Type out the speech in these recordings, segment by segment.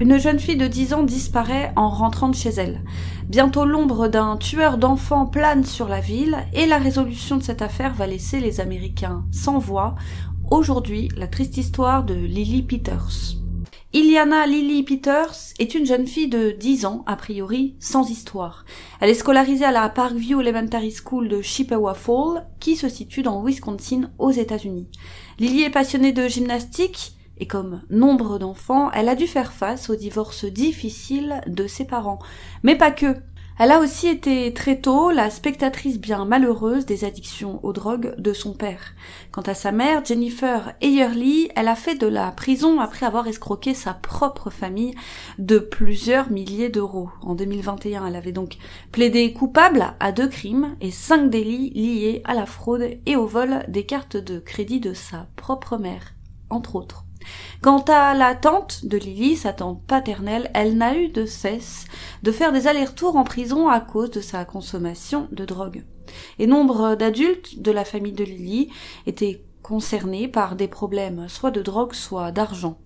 une jeune fille de 10 ans disparaît en rentrant de chez elle. Bientôt l'ombre d'un tueur d'enfants plane sur la ville et la résolution de cette affaire va laisser les Américains sans voix. Aujourd'hui, la triste histoire de Lily Peters. Iliana Lily Peters est une jeune fille de 10 ans, a priori, sans histoire. Elle est scolarisée à la Parkview Elementary School de Chippewa Fall, qui se situe dans Wisconsin, aux États-Unis. Lily est passionnée de gymnastique, et comme nombre d'enfants, elle a dû faire face au divorce difficile de ses parents. Mais pas que. Elle a aussi été très tôt la spectatrice bien malheureuse des addictions aux drogues de son père. Quant à sa mère, Jennifer Eyerly, elle a fait de la prison après avoir escroqué sa propre famille de plusieurs milliers d'euros. En 2021, elle avait donc plaidé coupable à deux crimes et cinq délits liés à la fraude et au vol des cartes de crédit de sa propre mère, entre autres. Quant à la tante de Lily, sa tante paternelle, elle n'a eu de cesse de faire des allers-retours en prison à cause de sa consommation de drogue. Et nombre d'adultes de la famille de Lily étaient concernés par des problèmes soit de drogue, soit d'argent.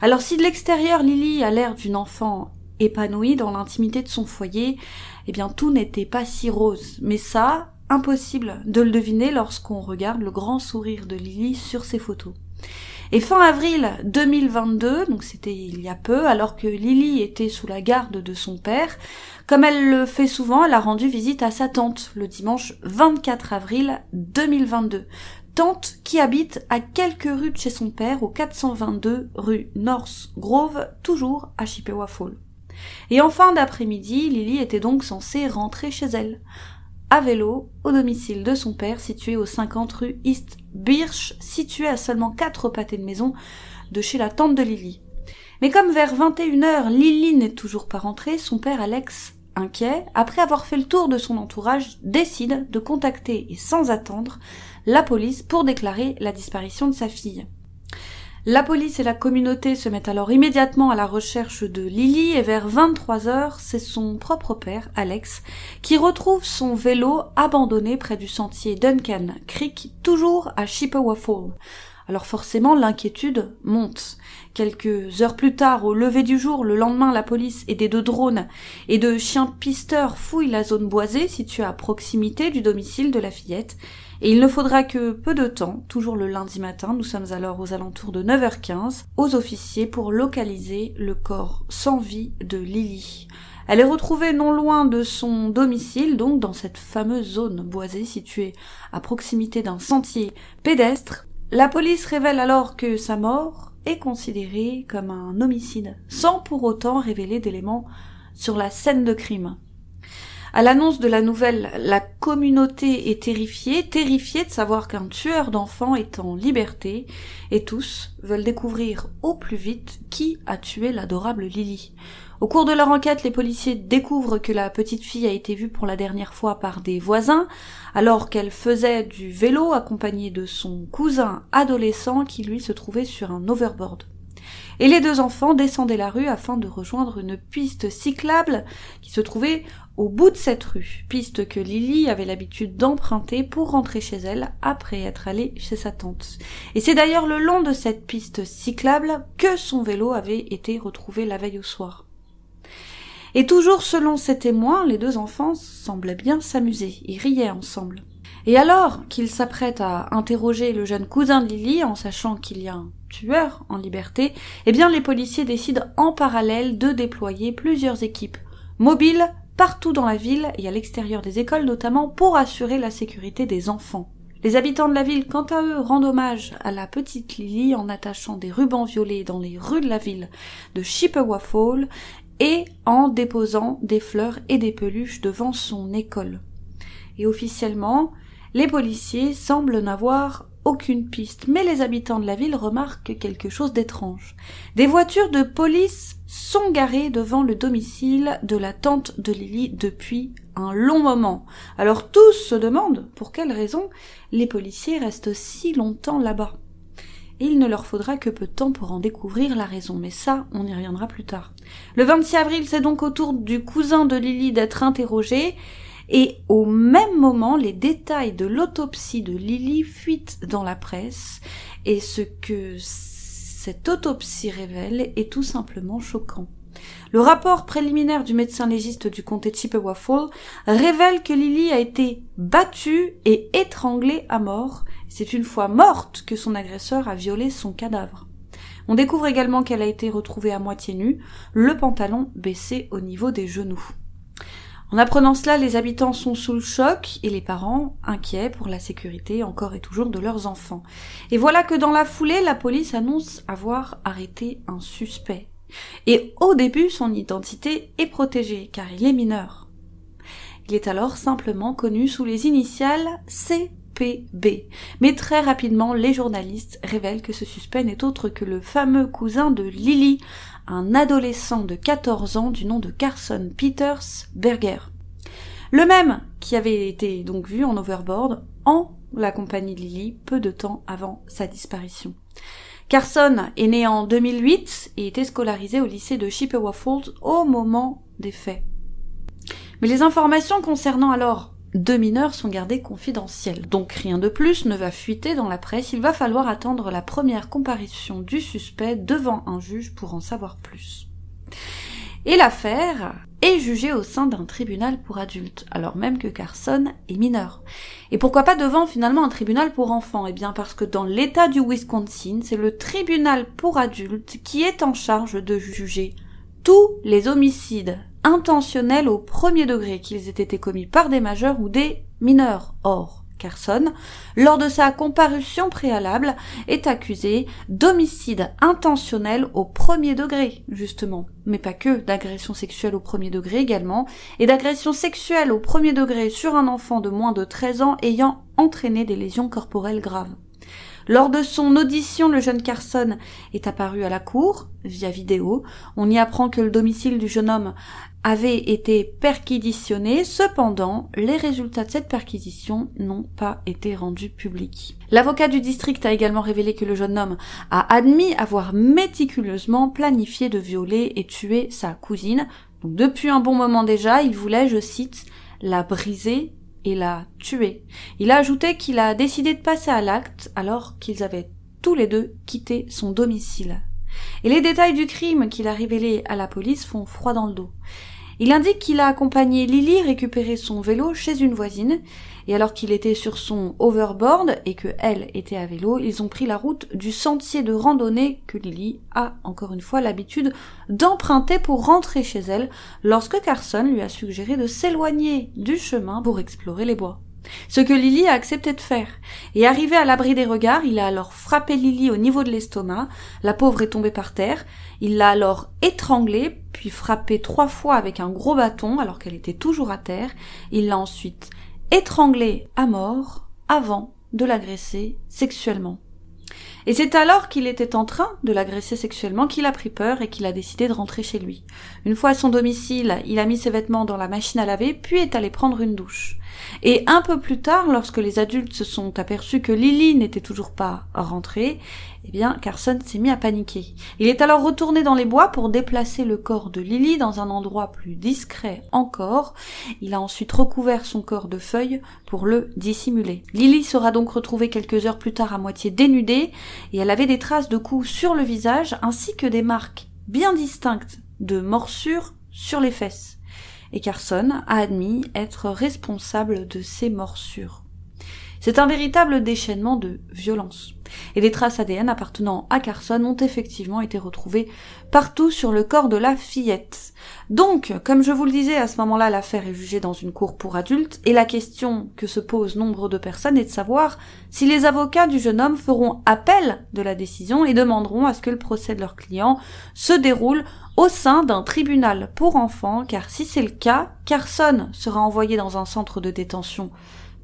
Alors si de l'extérieur Lily a l'air d'une enfant épanouie dans l'intimité de son foyer, eh bien tout n'était pas si rose. Mais ça, impossible de le deviner lorsqu'on regarde le grand sourire de Lily sur ses photos. Et fin avril 2022, donc c'était il y a peu, alors que Lily était sous la garde de son père, comme elle le fait souvent, elle a rendu visite à sa tante le dimanche 24 avril 2022. Tante qui habite à quelques rues de chez son père, au 422 rue North Grove, toujours à Chippewa Fall. Et en fin d'après-midi, Lily était donc censée rentrer chez elle à vélo au domicile de son père situé au 50 rue East Birch, situé à seulement quatre pâtés de maison de chez la tante de Lily. Mais comme vers 21h, Lily n'est toujours pas rentrée, son père Alex, inquiet, après avoir fait le tour de son entourage, décide de contacter et sans attendre la police pour déclarer la disparition de sa fille. La police et la communauté se mettent alors immédiatement à la recherche de Lily et vers 23 heures, c'est son propre père, Alex, qui retrouve son vélo abandonné près du sentier Duncan Creek, toujours à Chippewa Fall. Alors forcément, l'inquiétude monte. Quelques heures plus tard, au lever du jour, le lendemain, la police, aidée de drones et de chiens pisteurs, fouille la zone boisée située à proximité du domicile de la fillette et il ne faudra que peu de temps, toujours le lundi matin, nous sommes alors aux alentours de 9h15, aux officiers pour localiser le corps sans vie de Lily. Elle est retrouvée non loin de son domicile, donc dans cette fameuse zone boisée située à proximité d'un sentier pédestre. La police révèle alors que sa mort est considérée comme un homicide, sans pour autant révéler d'éléments sur la scène de crime. À l'annonce de la nouvelle, la communauté est terrifiée, terrifiée de savoir qu'un tueur d'enfants est en liberté, et tous veulent découvrir au plus vite qui a tué l'adorable Lily. Au cours de leur enquête, les policiers découvrent que la petite fille a été vue pour la dernière fois par des voisins, alors qu'elle faisait du vélo accompagnée de son cousin adolescent qui lui se trouvait sur un overboard et les deux enfants descendaient la rue afin de rejoindre une piste cyclable qui se trouvait au bout de cette rue, piste que Lily avait l'habitude d'emprunter pour rentrer chez elle après être allée chez sa tante. Et c'est d'ailleurs le long de cette piste cyclable que son vélo avait été retrouvé la veille au soir. Et toujours selon ces témoins, les deux enfants semblaient bien s'amuser, ils riaient ensemble. Et alors qu'ils s'apprêtent à interroger le jeune cousin de Lily en sachant qu'il y a un tueur en liberté, eh bien les policiers décident en parallèle de déployer plusieurs équipes mobiles partout dans la ville et à l'extérieur des écoles notamment pour assurer la sécurité des enfants. Les habitants de la ville, quant à eux, rendent hommage à la petite Lily en attachant des rubans violets dans les rues de la ville de Chippewa Fall et en déposant des fleurs et des peluches devant son école. Et officiellement, les policiers semblent n'avoir aucune piste, mais les habitants de la ville remarquent quelque chose d'étrange. Des voitures de police sont garées devant le domicile de la tante de Lily depuis un long moment. Alors tous se demandent pour quelle raison les policiers restent si longtemps là-bas. il ne leur faudra que peu de temps pour en découvrir la raison, mais ça, on y reviendra plus tard. Le 26 avril, c'est donc au tour du cousin de Lily d'être interrogé, et au même moment, les détails de l'autopsie de Lily fuitent dans la presse, et ce que cette autopsie révèle est tout simplement choquant. Le rapport préliminaire du médecin légiste du comté Chippewa Fall révèle que Lily a été battue et étranglée à mort. C'est une fois morte que son agresseur a violé son cadavre. On découvre également qu'elle a été retrouvée à moitié nue, le pantalon baissé au niveau des genoux. En apprenant cela, les habitants sont sous le choc et les parents inquiets pour la sécurité encore et toujours de leurs enfants. Et voilà que dans la foulée, la police annonce avoir arrêté un suspect. Et au début, son identité est protégée car il est mineur. Il est alors simplement connu sous les initiales Mais très rapidement, les journalistes révèlent que ce suspect n'est autre que le fameux cousin de Lily, un adolescent de 14 ans du nom de Carson Peters Berger. Le même qui avait été donc vu en overboard en la compagnie de Lily peu de temps avant sa disparition. Carson est né en 2008 et était scolarisé au lycée de Chippewa Falls au moment des faits. Mais les informations concernant alors deux mineurs sont gardées confidentielles. Donc rien de plus ne va fuiter dans la presse, il va falloir attendre la première comparution du suspect devant un juge pour en savoir plus. Et l'affaire est jugée au sein d'un tribunal pour adultes, alors même que Carson est mineur. Et pourquoi pas devant finalement un tribunal pour enfants? Eh bien parce que dans l'état du Wisconsin, c'est le tribunal pour adultes qui est en charge de juger tous les homicides intentionnels au premier degré, qu'ils aient été commis par des majeurs ou des mineurs. Or, Carson, lors de sa comparution préalable, est accusé d'homicide intentionnel au premier degré, justement, mais pas que, d'agression sexuelle au premier degré également, et d'agression sexuelle au premier degré sur un enfant de moins de 13 ans ayant entraîné des lésions corporelles graves. Lors de son audition, le jeune Carson est apparu à la cour via vidéo. On y apprend que le domicile du jeune homme avait été perquisitionné, cependant, les résultats de cette perquisition n'ont pas été rendus publics. L'avocat du district a également révélé que le jeune homme a admis avoir méticuleusement planifié de violer et tuer sa cousine. Depuis un bon moment déjà, il voulait, je cite, la briser et l'a tué. Il a ajouté qu'il a décidé de passer à l'acte alors qu'ils avaient tous les deux quitté son domicile. Et les détails du crime qu'il a révélé à la police font froid dans le dos. Il indique qu'il a accompagné Lily récupérer son vélo chez une voisine, et alors qu'il était sur son overboard et que elle était à vélo, ils ont pris la route du sentier de randonnée que Lily a encore une fois l'habitude d'emprunter pour rentrer chez elle, lorsque Carson lui a suggéré de s'éloigner du chemin pour explorer les bois. Ce que Lily a accepté de faire. Et arrivé à l'abri des regards, il a alors frappé Lily au niveau de l'estomac. La pauvre est tombée par terre. Il l'a alors étranglée, puis frappée trois fois avec un gros bâton alors qu'elle était toujours à terre. Il l'a ensuite étranglée à mort avant de l'agresser sexuellement. Et c'est alors qu'il était en train de l'agresser sexuellement qu'il a pris peur et qu'il a décidé de rentrer chez lui. Une fois à son domicile, il a mis ses vêtements dans la machine à laver, puis est allé prendre une douche. Et un peu plus tard, lorsque les adultes se sont aperçus que Lily n'était toujours pas rentrée, eh bien, Carson s'est mis à paniquer. Il est alors retourné dans les bois pour déplacer le corps de Lily dans un endroit plus discret encore. Il a ensuite recouvert son corps de feuilles pour le dissimuler. Lily sera donc retrouvée quelques heures plus tard à moitié dénudée et elle avait des traces de coups sur le visage ainsi que des marques bien distinctes de morsures sur les fesses. Et Carson a admis être responsable de ces morsures. C'est un véritable déchaînement de violence. Et des traces ADN appartenant à Carson ont effectivement été retrouvées partout sur le corps de la fillette. Donc, comme je vous le disais, à ce moment-là, l'affaire est jugée dans une cour pour adultes, et la question que se posent nombre de personnes est de savoir si les avocats du jeune homme feront appel de la décision et demanderont à ce que le procès de leur client se déroule au sein d'un tribunal pour enfants, car si c'est le cas, Carson sera envoyé dans un centre de détention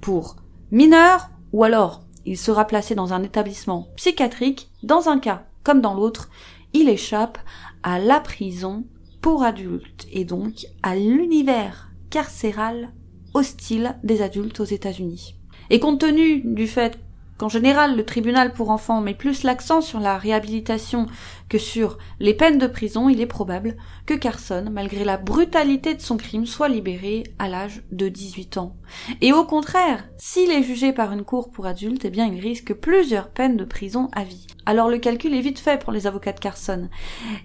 pour mineur ou alors il sera placé dans un établissement psychiatrique. Dans un cas comme dans l'autre, il échappe à la prison pour adultes et donc à l'univers carcéral hostile des adultes aux États-Unis. Et compte tenu du fait qu'en général le tribunal pour enfants met plus l'accent sur la réhabilitation que sur les peines de prison, il est probable que Carson, malgré la brutalité de son crime, soit libéré à l'âge de 18 ans. Et au contraire, s'il est jugé par une cour pour adultes, eh bien il risque plusieurs peines de prison à vie. Alors le calcul est vite fait pour les avocats de Carson.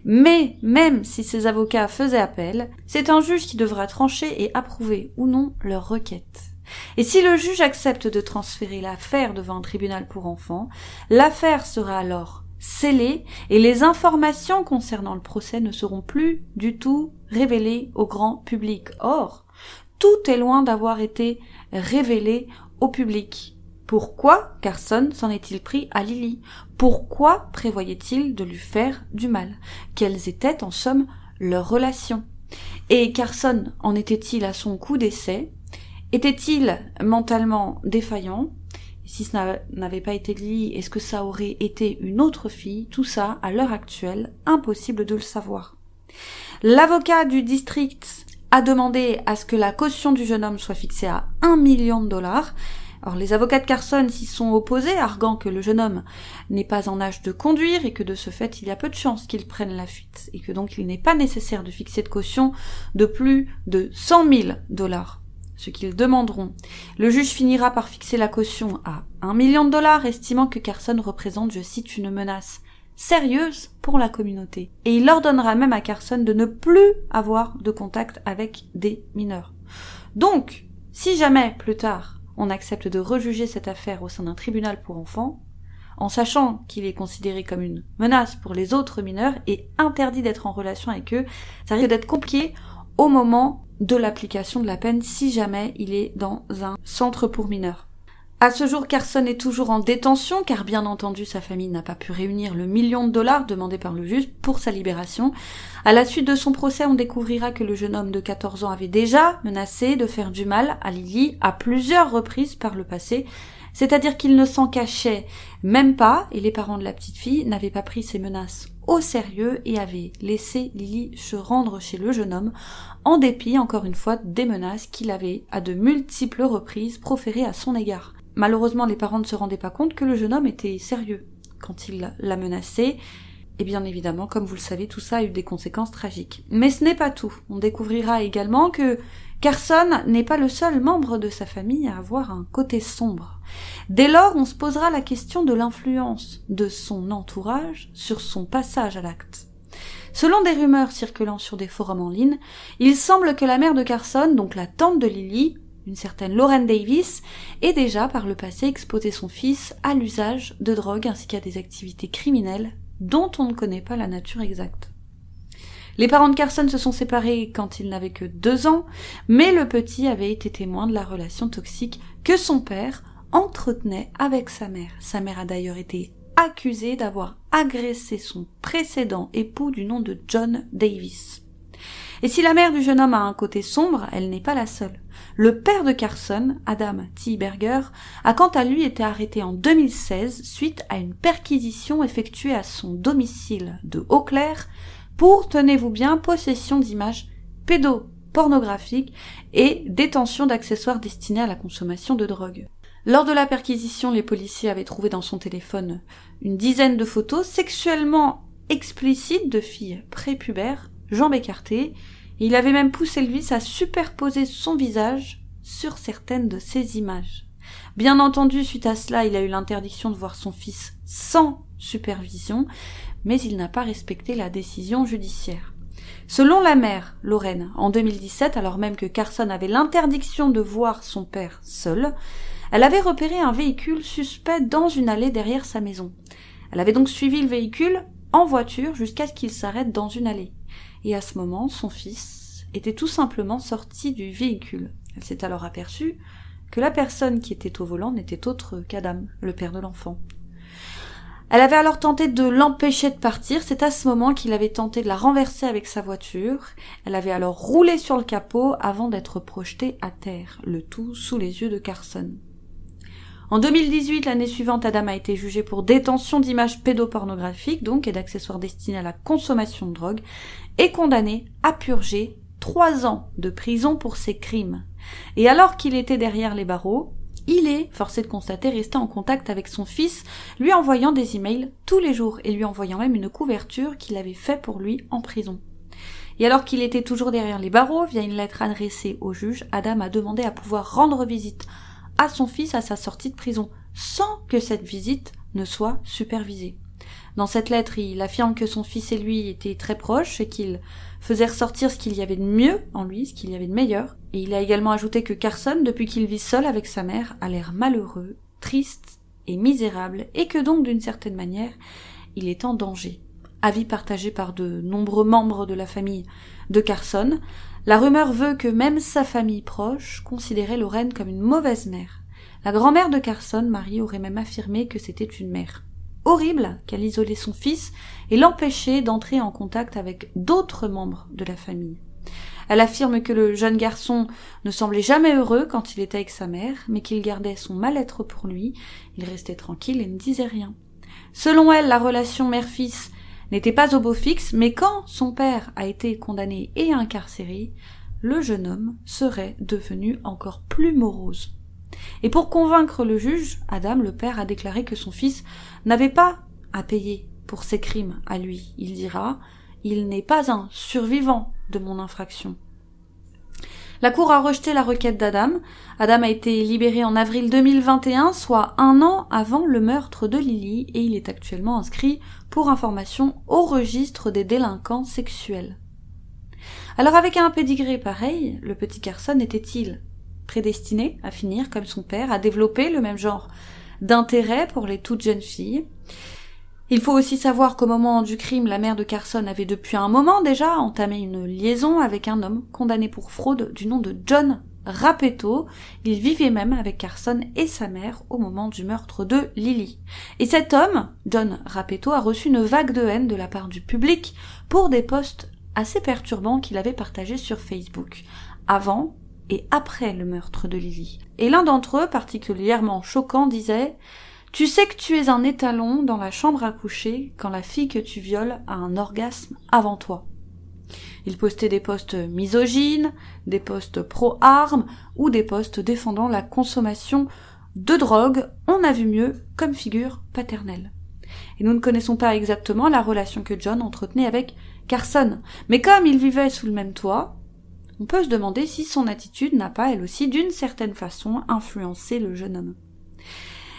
Mais même si ces avocats faisaient appel, c'est un juge qui devra trancher et approuver ou non leur requête. Et si le juge accepte de transférer l'affaire devant un tribunal pour enfants, l'affaire sera alors scellée et les informations concernant le procès ne seront plus du tout révélées au grand public. Or, tout est loin d'avoir été révélé au public. Pourquoi Carson s'en est-il pris à Lily? Pourquoi prévoyait-il de lui faire du mal? Quelles étaient en somme leurs relations? Et Carson en était-il à son coup d'essai? Était-il mentalement défaillant? Si ce n'avait pas été Lily, est-ce que ça aurait été une autre fille? Tout ça, à l'heure actuelle, impossible de le savoir. L'avocat du district a demandé à ce que la caution du jeune homme soit fixée à un million de dollars. Alors les avocats de Carson s'y sont opposés, arguant que le jeune homme n'est pas en âge de conduire et que de ce fait il y a peu de chances qu'il prenne la fuite et que donc il n'est pas nécessaire de fixer de caution de plus de cent mille dollars ce qu'ils demanderont. Le juge finira par fixer la caution à un million de dollars, estimant que Carson représente, je cite, une menace sérieuse pour la communauté. Et il ordonnera même à Carson de ne plus avoir de contact avec des mineurs. Donc, si jamais, plus tard, on accepte de rejuger cette affaire au sein d'un tribunal pour enfants, en sachant qu'il est considéré comme une menace pour les autres mineurs et interdit d'être en relation avec eux, ça risque d'être compliqué au moment de l'application de la peine si jamais il est dans un centre pour mineurs. À ce jour, Carson est toujours en détention car bien entendu sa famille n'a pas pu réunir le million de dollars demandé par le juge pour sa libération. À la suite de son procès, on découvrira que le jeune homme de 14 ans avait déjà menacé de faire du mal à Lily à plusieurs reprises par le passé c'est-à-dire qu'il ne s'en cachait même pas, et les parents de la petite fille n'avaient pas pris ses menaces au sérieux et avaient laissé Lily se rendre chez le jeune homme, en dépit, encore une fois, des menaces qu'il avait à de multiples reprises proférées à son égard. Malheureusement, les parents ne se rendaient pas compte que le jeune homme était sérieux quand il l'a menacé, et bien évidemment, comme vous le savez, tout ça a eu des conséquences tragiques. Mais ce n'est pas tout. On découvrira également que Carson n'est pas le seul membre de sa famille à avoir un côté sombre. Dès lors, on se posera la question de l'influence de son entourage sur son passage à l'acte. Selon des rumeurs circulant sur des forums en ligne, il semble que la mère de Carson, donc la tante de Lily, une certaine Lauren Davis, ait déjà par le passé exposé son fils à l'usage de drogue ainsi qu'à des activités criminelles dont on ne connaît pas la nature exacte. Les parents de Carson se sont séparés quand il n'avait que deux ans, mais le petit avait été témoin de la relation toxique que son père entretenait avec sa mère. Sa mère a d'ailleurs été accusée d'avoir agressé son précédent époux du nom de John Davis. Et si la mère du jeune homme a un côté sombre, elle n'est pas la seule. Le père de Carson, Adam T. Berger, a quant à lui été arrêté en 2016 suite à une perquisition effectuée à son domicile de Eau-Claire pour, tenez-vous bien, possession d'images pédopornographiques et détention d'accessoires destinés à la consommation de drogue. Lors de la perquisition, les policiers avaient trouvé dans son téléphone une dizaine de photos sexuellement explicites de filles prépubères, jambes écartées, et il avait même poussé vice à superposer son visage sur certaines de ces images. Bien entendu, suite à cela, il a eu l'interdiction de voir son fils sans supervision, mais il n'a pas respecté la décision judiciaire. Selon la mère, Lorraine, en 2017, alors même que Carson avait l'interdiction de voir son père seul, elle avait repéré un véhicule suspect dans une allée derrière sa maison. Elle avait donc suivi le véhicule en voiture jusqu'à ce qu'il s'arrête dans une allée. Et à ce moment, son fils était tout simplement sorti du véhicule. Elle s'est alors aperçue que la personne qui était au volant n'était autre qu'Adam, le père de l'enfant. Elle avait alors tenté de l'empêcher de partir. C'est à ce moment qu'il avait tenté de la renverser avec sa voiture. Elle avait alors roulé sur le capot avant d'être projetée à terre, le tout sous les yeux de Carson. En 2018, l'année suivante, Adam a été jugé pour détention d'images pédopornographiques, donc, et d'accessoires destinés à la consommation de drogue, et condamné à purger trois ans de prison pour ses crimes. Et alors qu'il était derrière les barreaux, il est, forcé de constater, resté en contact avec son fils, lui envoyant des emails tous les jours et lui envoyant même une couverture qu'il avait fait pour lui en prison. Et alors qu'il était toujours derrière les barreaux, via une lettre adressée au juge, Adam a demandé à pouvoir rendre visite à son fils à sa sortie de prison, sans que cette visite ne soit supervisée. Dans cette lettre, il affirme que son fils et lui étaient très proches et qu'il faisait ressortir ce qu'il y avait de mieux en lui, ce qu'il y avait de meilleur. Et il a également ajouté que Carson, depuis qu'il vit seul avec sa mère, a l'air malheureux, triste et misérable, et que donc, d'une certaine manière, il est en danger. Avis partagé par de nombreux membres de la famille de Carson, la rumeur veut que même sa famille proche considérait Lorraine comme une mauvaise mère. La grand-mère de Carson, Marie, aurait même affirmé que c'était une mère horrible qu'elle isolait son fils et l'empêchait d'entrer en contact avec d'autres membres de la famille. Elle affirme que le jeune garçon ne semblait jamais heureux quand il était avec sa mère, mais qu'il gardait son mal-être pour lui, il restait tranquille et ne disait rien. Selon elle, la relation mère-fils n'était pas au beau fixe, mais quand son père a été condamné et incarcéré, le jeune homme serait devenu encore plus morose. Et pour convaincre le juge, Adam, le père, a déclaré que son fils n'avait pas à payer pour ses crimes à lui. Il dira Il n'est pas un survivant de mon infraction. La Cour a rejeté la requête d'Adam. Adam a été libéré en avril 2021, soit un an avant le meurtre de Lily, et il est actuellement inscrit pour information au registre des délinquants sexuels. Alors avec un pédigré pareil, le petit Carson était-il prédestiné à finir comme son père, à développer le même genre d'intérêt pour les toutes jeunes filles. Il faut aussi savoir qu'au moment du crime, la mère de Carson avait depuis un moment déjà entamé une liaison avec un homme condamné pour fraude du nom de John Rapetto. Il vivait même avec Carson et sa mère au moment du meurtre de Lily. Et cet homme, John Rapetto, a reçu une vague de haine de la part du public pour des posts assez perturbants qu'il avait partagés sur Facebook. Avant, et après le meurtre de Lily. Et l'un d'entre eux, particulièrement choquant, disait Tu sais que tu es un étalon dans la chambre à coucher quand la fille que tu violes a un orgasme avant toi. Il postait des postes misogynes, des postes pro-armes ou des postes défendant la consommation de drogue, on a vu mieux comme figure paternelle. Et nous ne connaissons pas exactement la relation que John entretenait avec Carson, mais comme ils vivaient sous le même toit, on peut se demander si son attitude n'a pas, elle aussi, d'une certaine façon, influencé le jeune homme.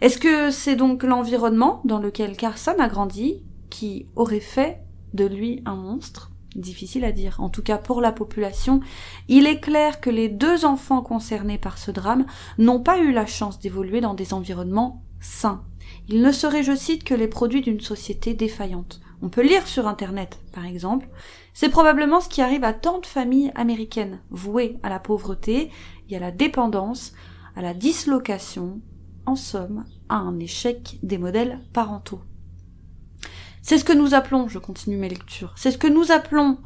Est-ce que c'est donc l'environnement dans lequel Carson a grandi qui aurait fait de lui un monstre? Difficile à dire. En tout cas, pour la population, il est clair que les deux enfants concernés par ce drame n'ont pas eu la chance d'évoluer dans des environnements sains. Ils ne seraient, je cite, que les produits d'une société défaillante. On peut lire sur Internet, par exemple, c'est probablement ce qui arrive à tant de familles américaines vouées à la pauvreté et à la dépendance, à la dislocation, en somme, à un échec des modèles parentaux. C'est ce que nous appelons, je continue mes lectures, c'est ce que nous appelons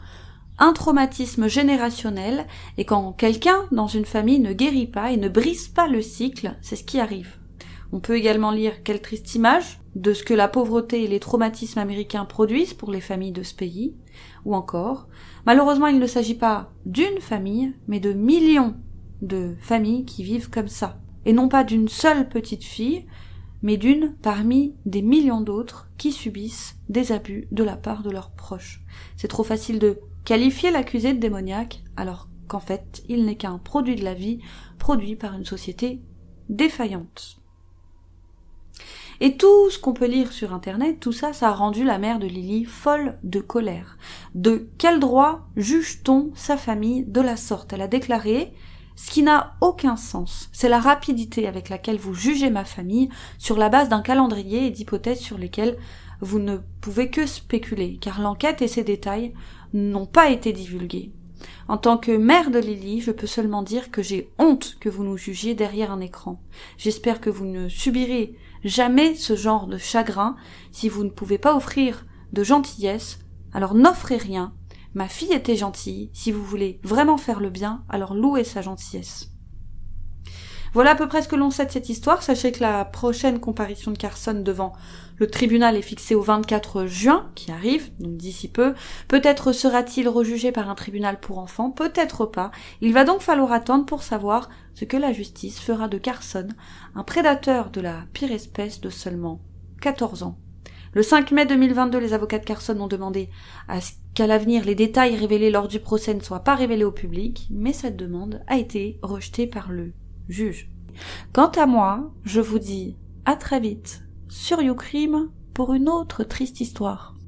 un traumatisme générationnel, et quand quelqu'un dans une famille ne guérit pas et ne brise pas le cycle, c'est ce qui arrive. On peut également lire quelle triste image de ce que la pauvreté et les traumatismes américains produisent pour les familles de ce pays, ou encore, malheureusement il ne s'agit pas d'une famille, mais de millions de familles qui vivent comme ça, et non pas d'une seule petite fille, mais d'une parmi des millions d'autres qui subissent des abus de la part de leurs proches. C'est trop facile de qualifier l'accusé de démoniaque, alors qu'en fait il n'est qu'un produit de la vie, produit par une société défaillante. Et tout ce qu'on peut lire sur Internet, tout ça, ça a rendu la mère de Lily folle de colère. De quel droit juge-t-on sa famille de la sorte? Elle a déclaré ce qui n'a aucun sens, c'est la rapidité avec laquelle vous jugez ma famille sur la base d'un calendrier et d'hypothèses sur lesquelles vous ne pouvez que spéculer, car l'enquête et ses détails n'ont pas été divulgués. En tant que mère de Lily, je peux seulement dire que j'ai honte que vous nous jugiez derrière un écran. J'espère que vous ne subirez jamais ce genre de chagrin. Si vous ne pouvez pas offrir de gentillesse, alors n'offrez rien. Ma fille était gentille. Si vous voulez vraiment faire le bien, alors louez sa gentillesse. Voilà à peu près ce que l'on sait de cette histoire. Sachez que la prochaine comparution de Carson devant le tribunal est fixée au 24 juin, qui arrive, donc d'ici peu. Peut-être sera-t-il rejugé par un tribunal pour enfants, peut-être pas. Il va donc falloir attendre pour savoir ce que la justice fera de Carson, un prédateur de la pire espèce de seulement 14 ans. Le 5 mai 2022, les avocats de Carson ont demandé à ce qu'à l'avenir les détails révélés lors du procès ne soient pas révélés au public, mais cette demande a été rejetée par le juge. Quant à moi, je vous dis à très vite sur YouCrime pour une autre triste histoire.